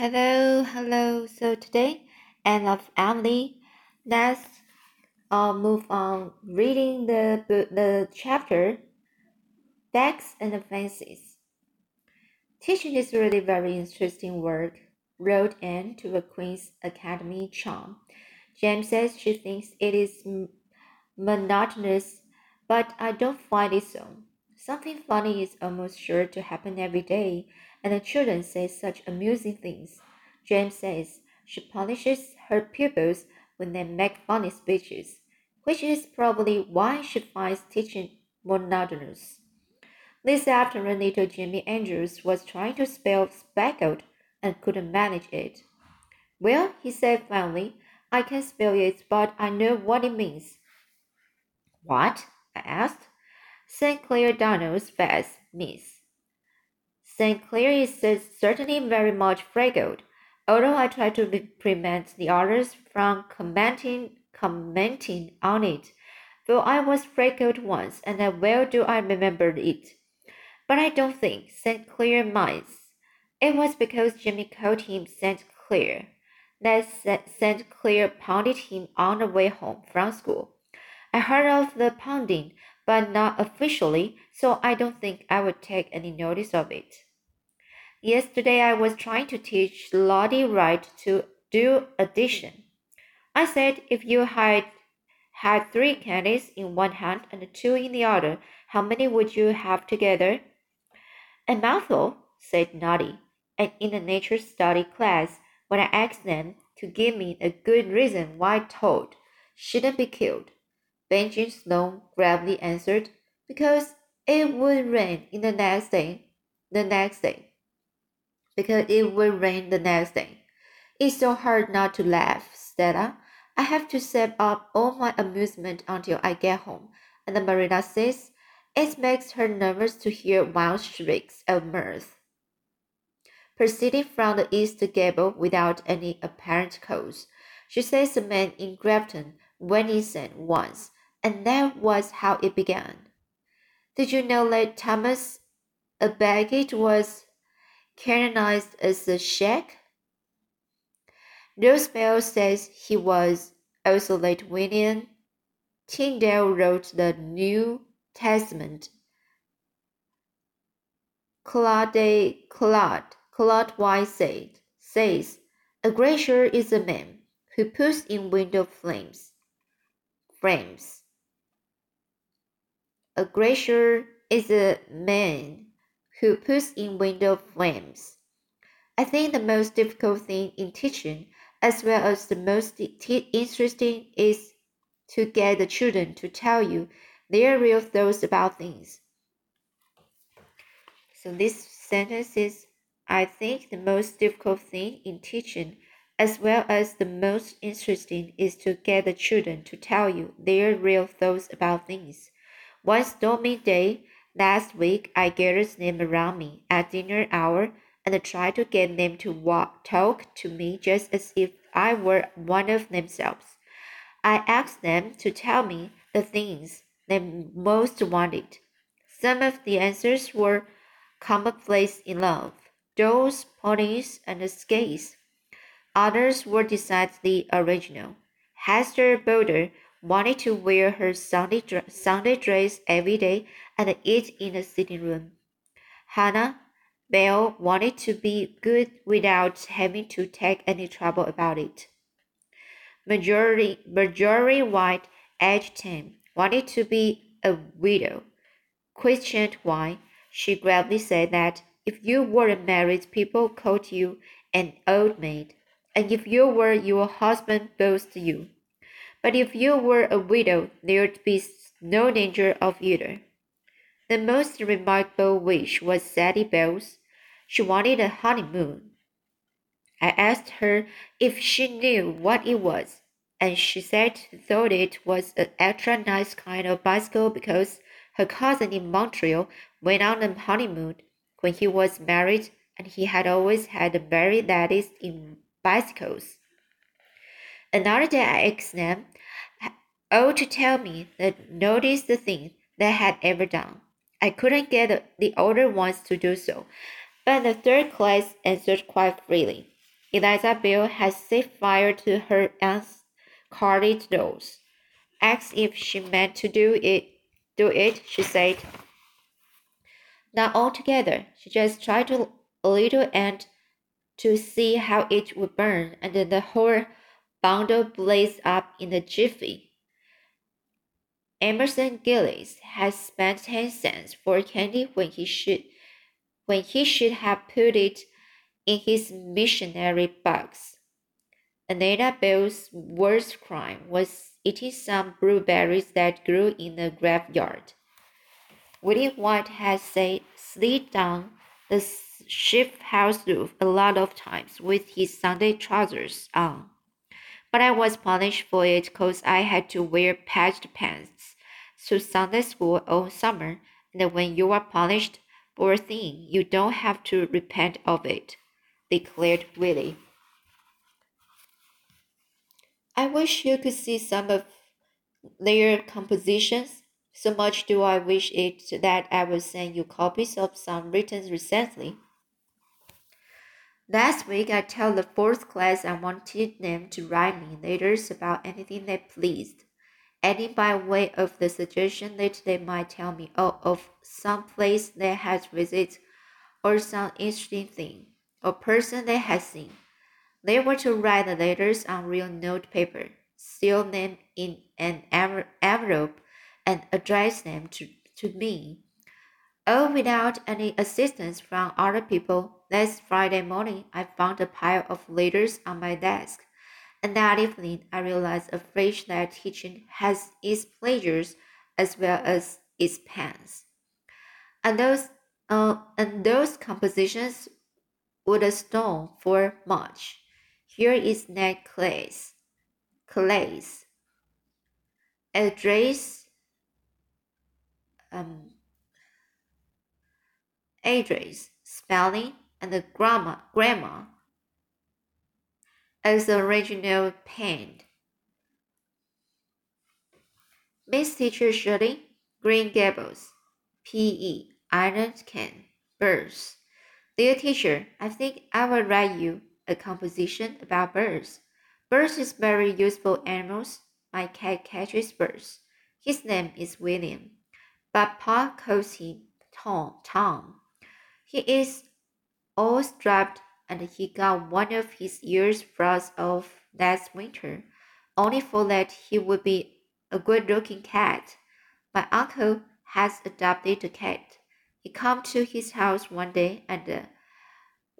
Hello, hello. So today, I love Emily. Let's uh, move on reading the the chapter Facts and Fancies. Teaching is really very interesting work. Wrote Anne to a Queen's Academy charm. Jane says she thinks it is monotonous, but I don't find it so. Something funny is almost sure to happen every day and the children say such amusing things. Jane says she punishes her pupils when they make funny speeches, which is probably why she finds teaching monotonous. This afternoon, little Jimmy Andrews was trying to spell speckled and couldn't manage it. Well, he said finally, I can spell it, but I know what it means. What? I asked. St. Clair Donald's face, miss. St. Clair is certainly very much fragile, although I try to prevent the others from commenting commenting on it. Though I was fragile once, and well do I remember it. But I don't think St. Clair minds. It was because Jimmy called him St. Clair that St. Clair pounded him on the way home from school. I heard of the pounding, but not officially, so I don't think I would take any notice of it. Yesterday I was trying to teach Lottie Wright to do addition. I said if you had had three candies in one hand and two in the other, how many would you have together? A mouthful, said Lottie. And in the nature study class, when I asked them to give me a good reason why toad shouldn't be killed, Benjamin Sloane gravely answered, because it would rain in the next day. The next day because it will rain the next day. It's so hard not to laugh, Stella. I have to save up all my amusement until I get home. And Marilla says it makes her nervous to hear wild shrieks of mirth. Proceeding from the east gable without any apparent cause, she says a man in Grafton went insane once, and that was how it began. Did you know that Thomas a Becket was canonized as a sheikh. Rose Bell says he was also Lithuanian. Tyndale wrote the New Testament. Claude, Claude, Claude White said, says, A gracier is a man who puts in window flames, frames. A gracier is a man who puts in window frames. I think the most difficult thing in teaching, as well as the most interesting, is to get the children to tell you their real thoughts about things. So this sentence is I think the most difficult thing in teaching, as well as the most interesting, is to get the children to tell you their real thoughts about things. One stormy day, Last week, I gathered them around me at dinner hour and tried to get them to walk, talk to me just as if I were one of themselves. I asked them to tell me the things they most wanted. Some of the answers were commonplace in love, dolls, ponies, and skates. Others were decidedly original. Hester Boulter wanted to wear her Sunday, Sunday dress every day and eat in the sitting room. Hannah Bell wanted to be good without having to take any trouble about it. Marjorie White, age 10, wanted to be a widow. Questioned why, she gravely said that if you weren't married, people called you an old maid, and if you were, your husband boasted you. But if you were a widow, there'd be no danger of either. The most remarkable wish was Sadie Bell's. She wanted a honeymoon. I asked her if she knew what it was, and she said she thought it was an extra nice kind of bicycle because her cousin in Montreal went on a honeymoon when he was married, and he had always had the very latest in bicycles. Another day I asked them all to tell me the the things they had ever done. I couldn't get the older ones to do so, but the third class answered quite freely. Eliza Bell had set fire to her aunt's cottage doors. Asked if she meant to do it, do it, she said. Not altogether. She just tried to, a little and to see how it would burn, and then the whole bundle blazed up in a jiffy. Emerson Gillis had spent ten cents for candy when he should when he should have put it in his missionary box. Anita Bell's worst crime was eating some blueberries that grew in the graveyard. Willie White had say, slid down the shift house roof a lot of times with his Sunday trousers on. But I was punished for it cause I had to wear patched pants to Sunday school all summer, and when you are punished for a thing, you don't have to repent of it, declared Willie. I wish you could see some of their compositions. So much do I wish it that I will send you copies of some written recently. Last week, I told the fourth class I wanted them to write me letters about anything they pleased, adding by way of the suggestion that they might tell me oh, of some place they had visited, or some interesting thing, or person they had seen. They were to write the letters on real note paper, seal them in an envelope, and address them to, to me. All without any assistance from other people. Last Friday morning, I found a pile of letters on my desk, and that evening I realized a afresh that teaching has its pleasures as well as its pains. And those, uh, and those compositions would stone for much. Here is Ned Clay's. Clay's address um, address, spelling, and the grammar, grammar as the original penned. Miss Teacher Shirley, Green Gables, P.E. Island Can, Birds. Dear teacher, I think I will write you a composition about birds. Birds is very useful animals. My cat catches birds. His name is William, but Pa calls him Tom. Tom. He is all striped and he got one of his ears froze off last winter, only for that he would be a good-looking cat. My uncle has adopted a cat. He come to his house one day and uh,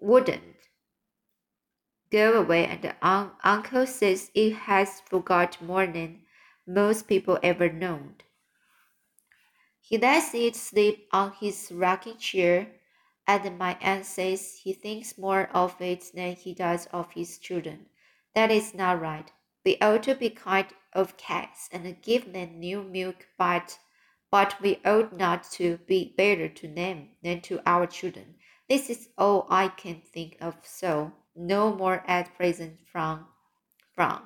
wouldn't go away and un- uncle says it has forgot more than most people ever known. He lets it sleep on his rocking chair, and my aunt says he thinks more of it than he does of his children. That is not right. We ought to be kind of cats and give them new milk, but but we ought not to be better to them than to our children. This is all I can think of. So no more at present from from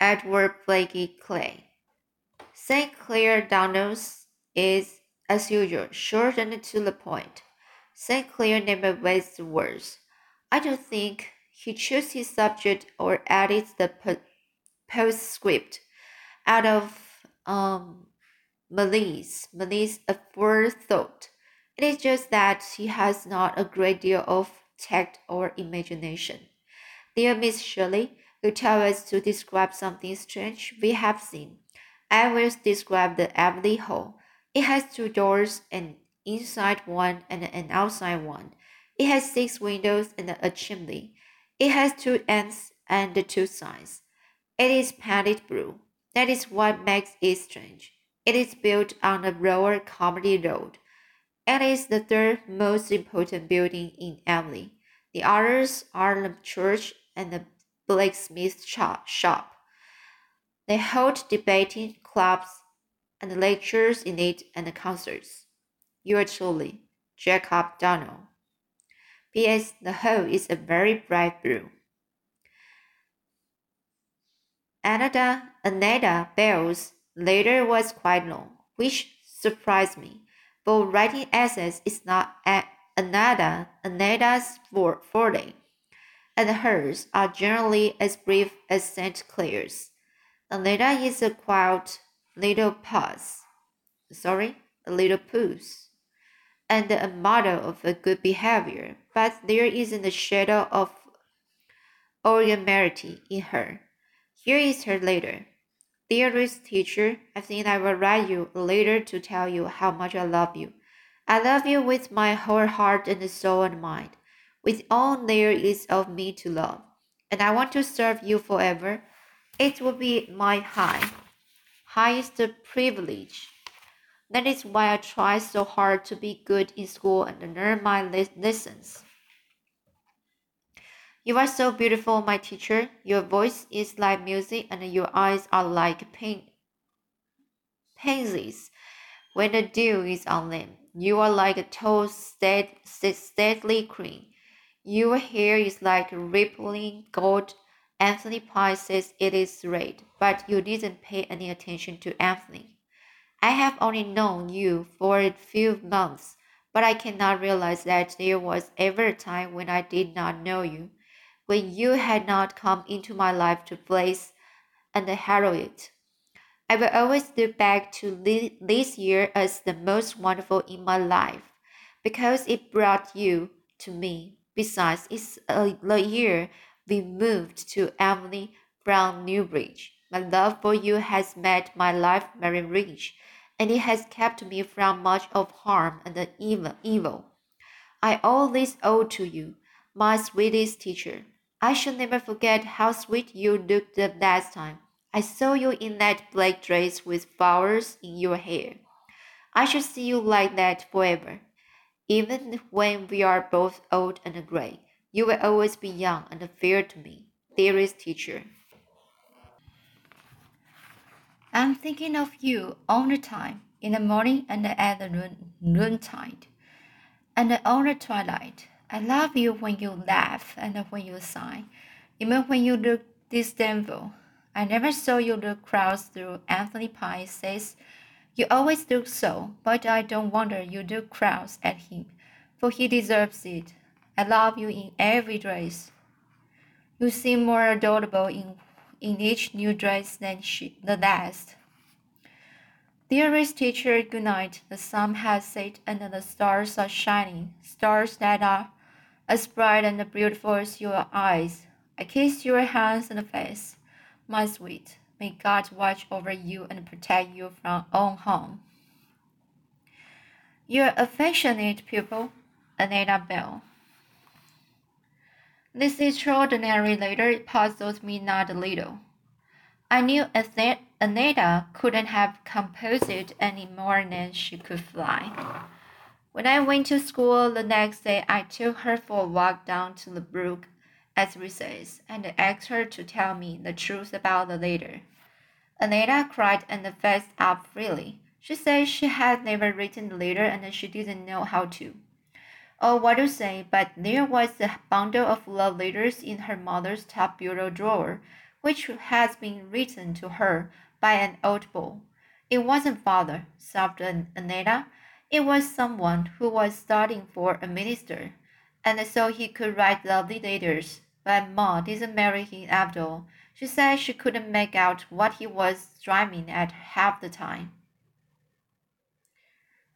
Edward Blakey Clay. St. Clair Donald's is, as usual, short and to the point. St. Clair never wastes words. I don't think he chose his subject or added the postscript out of um, malice, malice aforethought. It is just that he has not a great deal of tact or imagination. Dear Miss Shirley, you tell us to describe something strange we have seen. I will describe the Abbey Hall. It has two doors, an inside one and an outside one. It has six windows and a chimney. It has two ends and two sides. It is painted blue. That is what makes it strange. It is built on the Lower Carmody Road. It is the third most important building in Avonlea. The others are the church and the blacksmith shop. They hold debating clubs and lectures in it and concerts. Yours truly, Jacob Donald. P.S. The hall is a very bright blue. Annetta, Annetta Bell's letter was quite long, which surprised me for writing essays is not Annetta, Annetta's forte, and hers are generally as brief as St. Clair's. Annetta is a quiet little puss, sorry, a little puss, and a model of a good behavior, but there isn't a shadow of originality in her. Here is her letter. Dearest teacher, I think I will write you a letter to tell you how much I love you. I love you with my whole heart and soul and mind, with all there is of me to love, and I want to serve you forever. It will be my high, highest privilege. That is why I try so hard to be good in school and learn my lessons. You are so beautiful, my teacher. Your voice is like music, and your eyes are like pin- pansies when the dew is on them. You are like a tall, stately queen. Your hair is like rippling gold. Anthony Pye says it is red, but you didn't pay any attention to Anthony. I have only known you for a few months, but I cannot realize that there was ever a time when I did not know you, when you had not come into my life to blaze and harrow it. I will always look back to this year as the most wonderful in my life because it brought you to me. Besides, it's a, the year we moved to Avonlea from Newbridge. My love for you has made my life very rich, and it has kept me from much of harm and evil. I owe this all to you, my sweetest teacher. I shall never forget how sweet you looked the last time I saw you in that black dress with flowers in your hair. I shall see you like that forever. Even when we are both old and gray, you will always be young and fair to me, dearest teacher. I'm thinking of you all the time, in the morning and at the noon, noontide, and all the twilight. I love you when you laugh and when you sigh, even when you look disdainful. I never saw you look cross through Anthony Pye says. You always look so, but I don't wonder you look cross at him, for he deserves it. I love you in every dress. You seem more adorable in, in each new dress than she, the last. Dearest teacher, good night. The sun has set and the stars are shining, stars that are as bright and beautiful as your eyes. I kiss your hands and face. My sweet, may God watch over you and protect you from all harm. Your affectionate pupil, Anita Bell. This extraordinary letter puzzled me not a little. I knew Annetta couldn't have composed it any more than she could fly. When I went to school the next day, I took her for a walk down to the brook as recess, and asked her to tell me the truth about the letter. Annetta cried and fessed up freely. She said she had never written the letter and she didn't know how to. Oh, what to say, but there was a bundle of love letters in her mother's top bureau drawer, which had been written to her by an old beau. It wasn't father, sobbed Annetta. It was someone who was studying for a minister, and so he could write lovely letters but Ma didn't marry him after all. She said she couldn't make out what he was dreaming at half the time.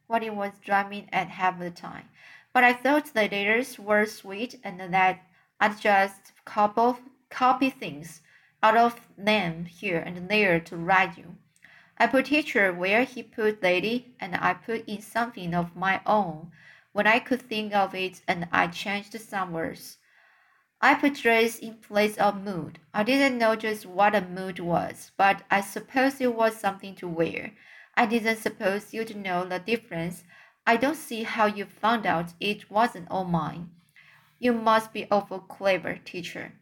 What he was dreaming at half the time. But I thought the letters were sweet and that I'd just couple, copy things out of them here and there to write you. I put teacher where he put lady, and I put in something of my own when I could think of it, and I changed some words. I put dress in place of mood. I didn't know just what a mood was, but I suppose it was something to wear. I didn't suppose you'd know the difference. I don't see how you found out it wasn't all mine. You must be awful clever, teacher.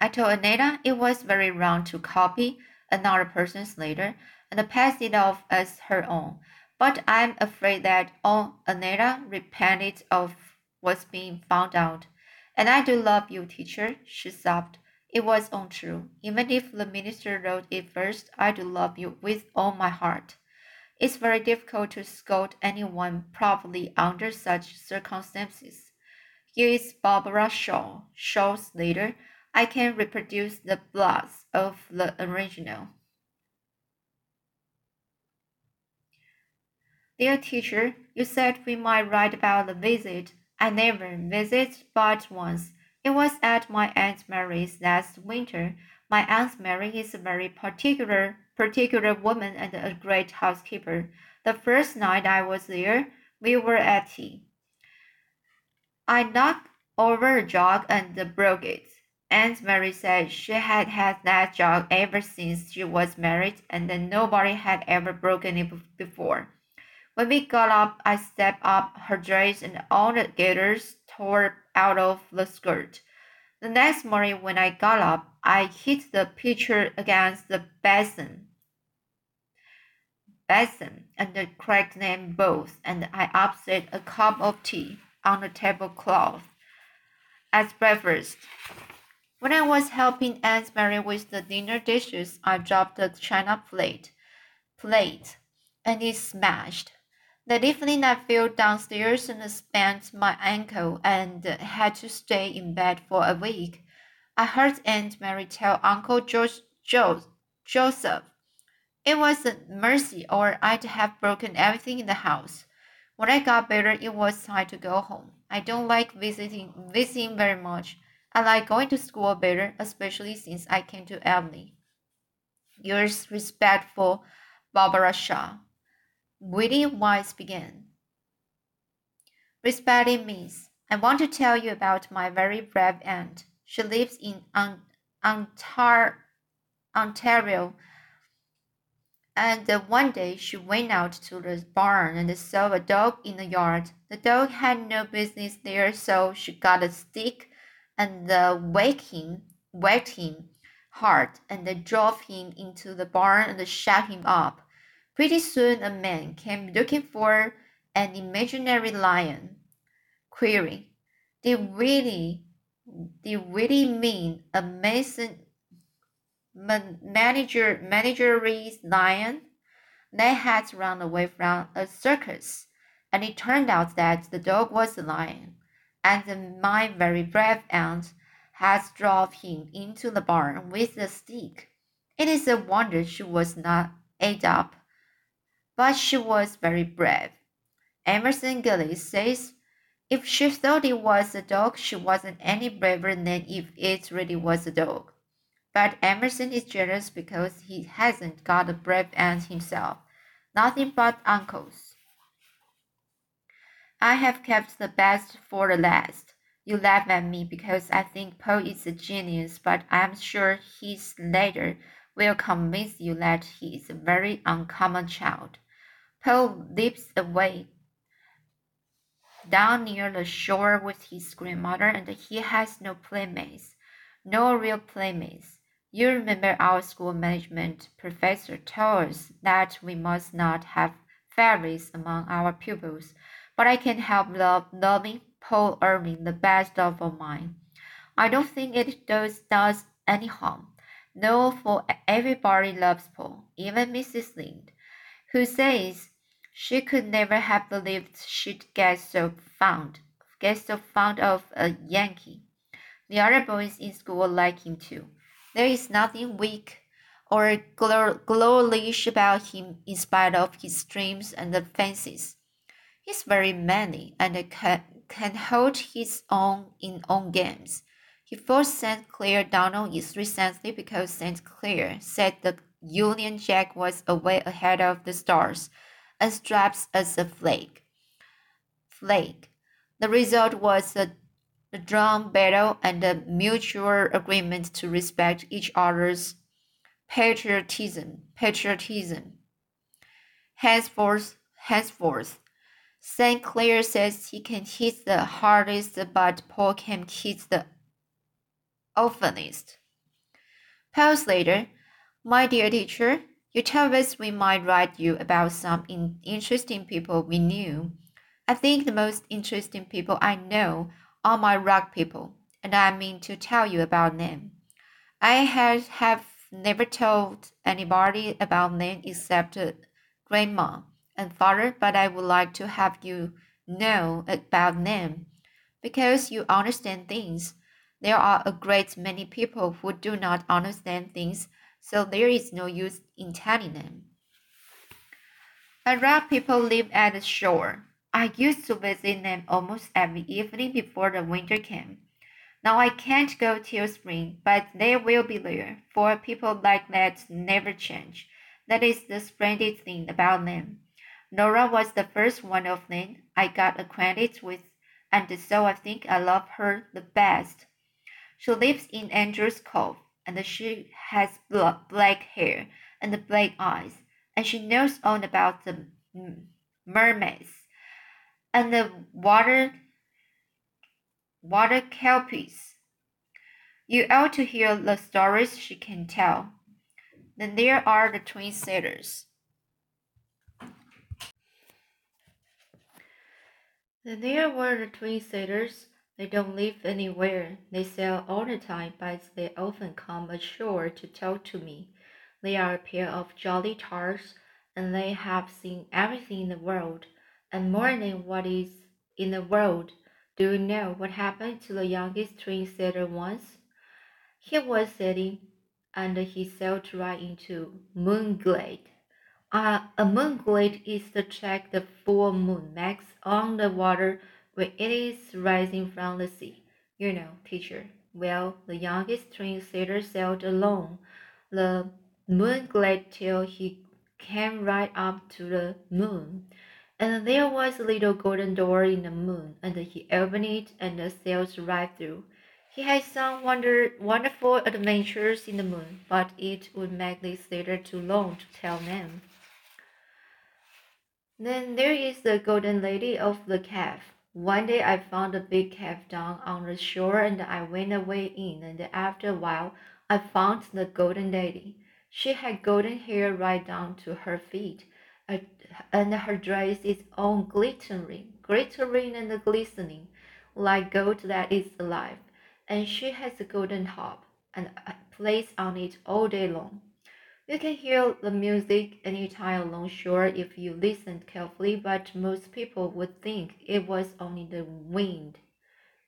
I told Annetta it was very wrong to copy another person's letter and pass it off as her own, but I'm afraid that all Annetta repented of was being found out. And I do love you, teacher, she sobbed. It was untrue. Even if the minister wrote it first, I do love you with all my heart. It's very difficult to scold anyone properly under such circumstances. Here is Barbara Shaw. Shaw's later, I can reproduce the plots of the original. Dear teacher, you said we might write about the visit. I never visited but once. It was at my Aunt Mary's last winter. My Aunt Mary is very particular particular woman and a great housekeeper. The first night I was there, we were at tea. I knocked over a jug and broke it. Aunt Mary said she had had that jug ever since she was married and that nobody had ever broken it before. When we got up, I stepped up her dress and all the gaiters tore out of the skirt. The next morning, when I got up, I hit the pitcher against the basin basin and cracked them both, and I upset a cup of tea on the tablecloth as breakfast. When I was helping Aunt Mary with the dinner dishes, I dropped the china plate, plate, and it smashed. That evening, I fell downstairs and sprained my ankle and had to stay in bed for a week. I heard Aunt Mary tell Uncle George, Joseph it was a mercy, or I'd have broken everything in the house. When I got better, it was time to go home. I don't like visiting visiting very much. I like going to school better, especially since I came to Avonlea. Yours respectful, Barbara Shaw. Witty Wise began. Respected Miss, I want to tell you about my very brave aunt. She lives in Ontario and one day she went out to the barn and saw a dog in the yard. The dog had no business there, so she got a stick and whacked him, whacked him hard, and drove him into the barn and shut him up. Pretty soon a man came looking for an imaginary lion, querying, "Did really, did really mean a mason manager managery's lion. They had run away from a circus, and it turned out that the dog was a lion, and my very brave aunt had drove him into the barn with a stick. It is a wonder she was not ate up, but she was very brave. Emerson Gillis says if she thought it was a dog, she wasn't any braver than if it really was a dog. But Emerson is jealous because he hasn't got a brave aunt himself. Nothing but uncles. I have kept the best for the last. You laugh at me because I think Paul is a genius, but I'm sure his letter will convince you that he is a very uncommon child. Paul lives away down near the shore with his grandmother, and he has no playmates, no real playmates. You remember our school management professor told us that we must not have fairies among our pupils, but I can't help love, loving Paul Irving the best of all mine. I don't think it does, does any harm. No, for everybody loves Paul, even Mrs. Lynde, who says she could never have believed she'd get so fond, get so fond of a Yankee. The other boys in school like him too. There is nothing weak or glorious about him in spite of his dreams and fancies. He's very manly and can, can hold his own in own games. He forced St. Clair down on recently because St. Clair said the Union Jack was away ahead of the stars and stripes as a flag. Flag. The result was a a drum battle, and a mutual agreement to respect each other's patriotism. Patriotism. Henceforth, henceforth, St. Clair says he can hit the hardest, but Paul can hit the oftenest. Pause later, my dear teacher, you tell us we might write you about some in interesting people we knew. I think the most interesting people I know are my rock people, and I mean to tell you about them. I have, have never told anybody about them except uh, Grandma and Father, but I would like to have you know about them because you understand things. There are a great many people who do not understand things, so there is no use in telling them. Rock people live at the shore. I used to visit them almost every evening before the winter came. Now I can't go till spring, but they will be there, for people like that never change. That is the splendid thing about them. Nora was the first one of them I got acquainted with, and so I think I love her the best. She lives in Andrews Cove, and she has black hair and black eyes, and she knows all about the mermaids and the water water kelpies. You ought to hear the stories she can tell. Then there are the twin sailors. Then there were the twin sailors. They don't live anywhere. They sail all the time, but they often come ashore to talk to me. They are a pair of jolly tars, and they have seen everything in the world, and than what is in the world. Do you know what happened to the youngest twin sailor once? He was sailing, and he sailed right into Moonglade. Uh, a moonglade is the track the full moon makes on the water when it is rising from the sea. You know, teacher. Well, the youngest twin sailor sailed along the moonglade till he came right up to the moon. And there was a little golden door in the moon, and he opened it and the sailed right through. He had some wonder, wonderful adventures in the moon, but it would make this later too long to tell them. Then there is the golden lady of the cave. One day I found a big cave down on the shore and I went away in and after a while I found the golden lady. She had golden hair right down to her feet and her dress is all glittering, glittering and glistening like gold that is alive. And she has a golden harp and plays on it all day long. You can hear the music anytime along shore if you listen carefully, but most people would think it was only the wind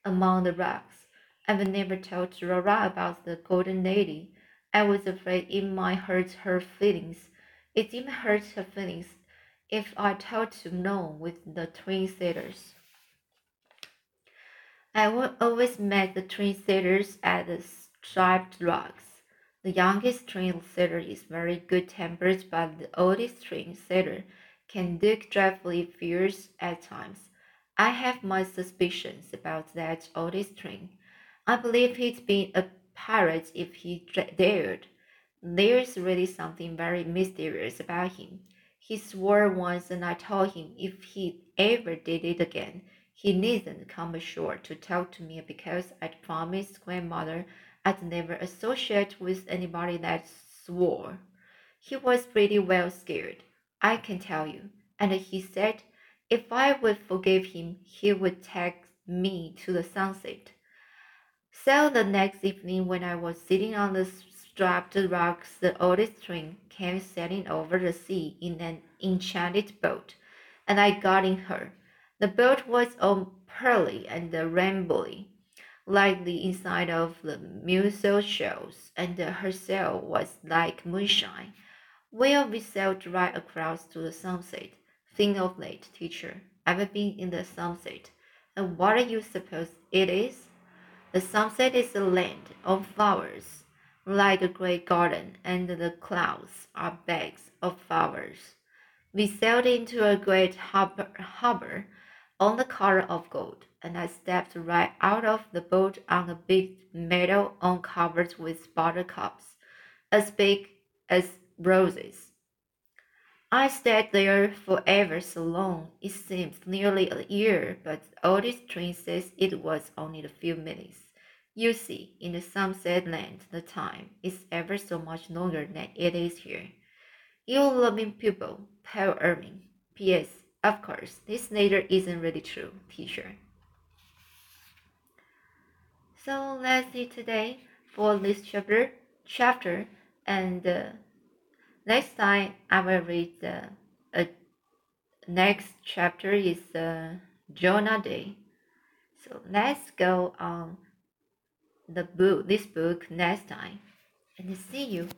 among the rocks. I've never told Nora about the golden lady. I was afraid it might hurt her feelings. It even hurt her feelings if I told to know with the twin sailors. I would always meet the twin sailors at the striped rocks. The youngest twin sailor is very good tempered, but the oldest twin sailor can look dreadfully fierce at times. I have my suspicions about that oldest twin. I believe he'd be a pirate if he dared. There's really something very mysterious about him. He swore once, and I told him if he ever did it again, he needn't come ashore to talk to me because I'd promised grandmother I'd never associate with anybody that swore. He was pretty well scared, I can tell you, and he said if I would forgive him, he would take me to the sunset. So the next evening, when I was sitting on the strapped rocks, the oldest twin came sailing over the sea in an enchanted boat, and I got in her. The boat was all pearly and rainbowy like the inside of the mussel shells, and her sail was like moonshine. Well, we sailed right across to the sunset. Think of that, teacher. Ever been in the sunset? And what do you suppose it is? The sunset is a land of flowers, like a great garden, and the clouds are bags of flowers. We sailed into a great harbor, harbor on the color of gold and I stepped right out of the boat on a big meadow uncovered with buttercups, as big as roses. I stayed there for ever so long. It seemed nearly a year, but oldest twin says it was only a few minutes. You see, in the sunset land, the time is ever so much longer than it is here. You loving pupil, Paul Irving. P.S. Of course, this later isn't really true, teacher. So let's see today for this chapter, chapter and uh, next time I will read the next chapter is uh, Jonah Day. So let's go on the book, this book next time, and see you.